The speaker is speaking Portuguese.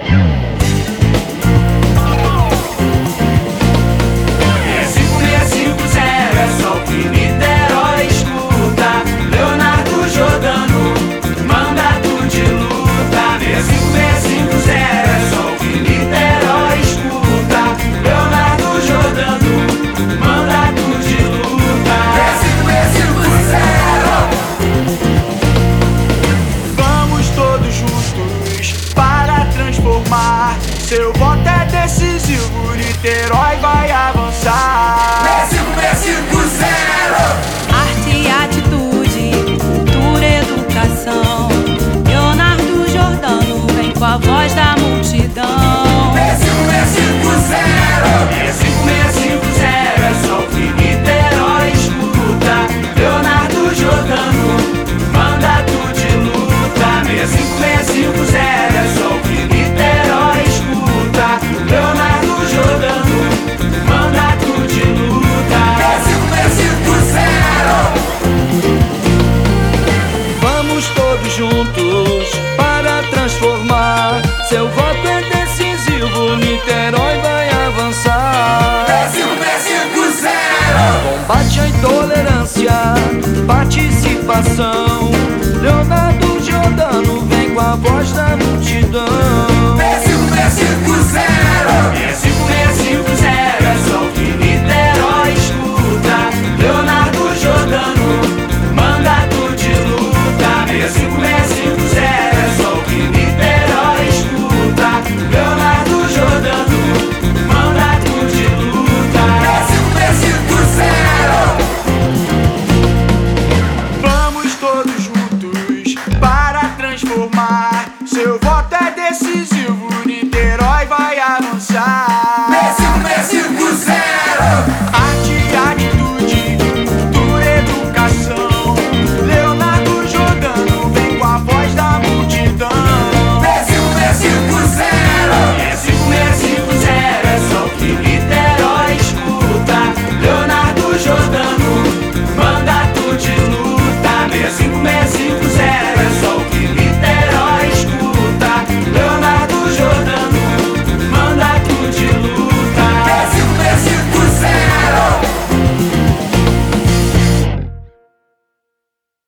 Yeah. Seu voto é decisivo, Niterói vai avançar. B5B50 Arte e atitude, cultura educação. Leonardo Jordano vem com a voz Seu voto é decisivo, Niterói vai avançar. B5B50 Combate à intolerância, participação.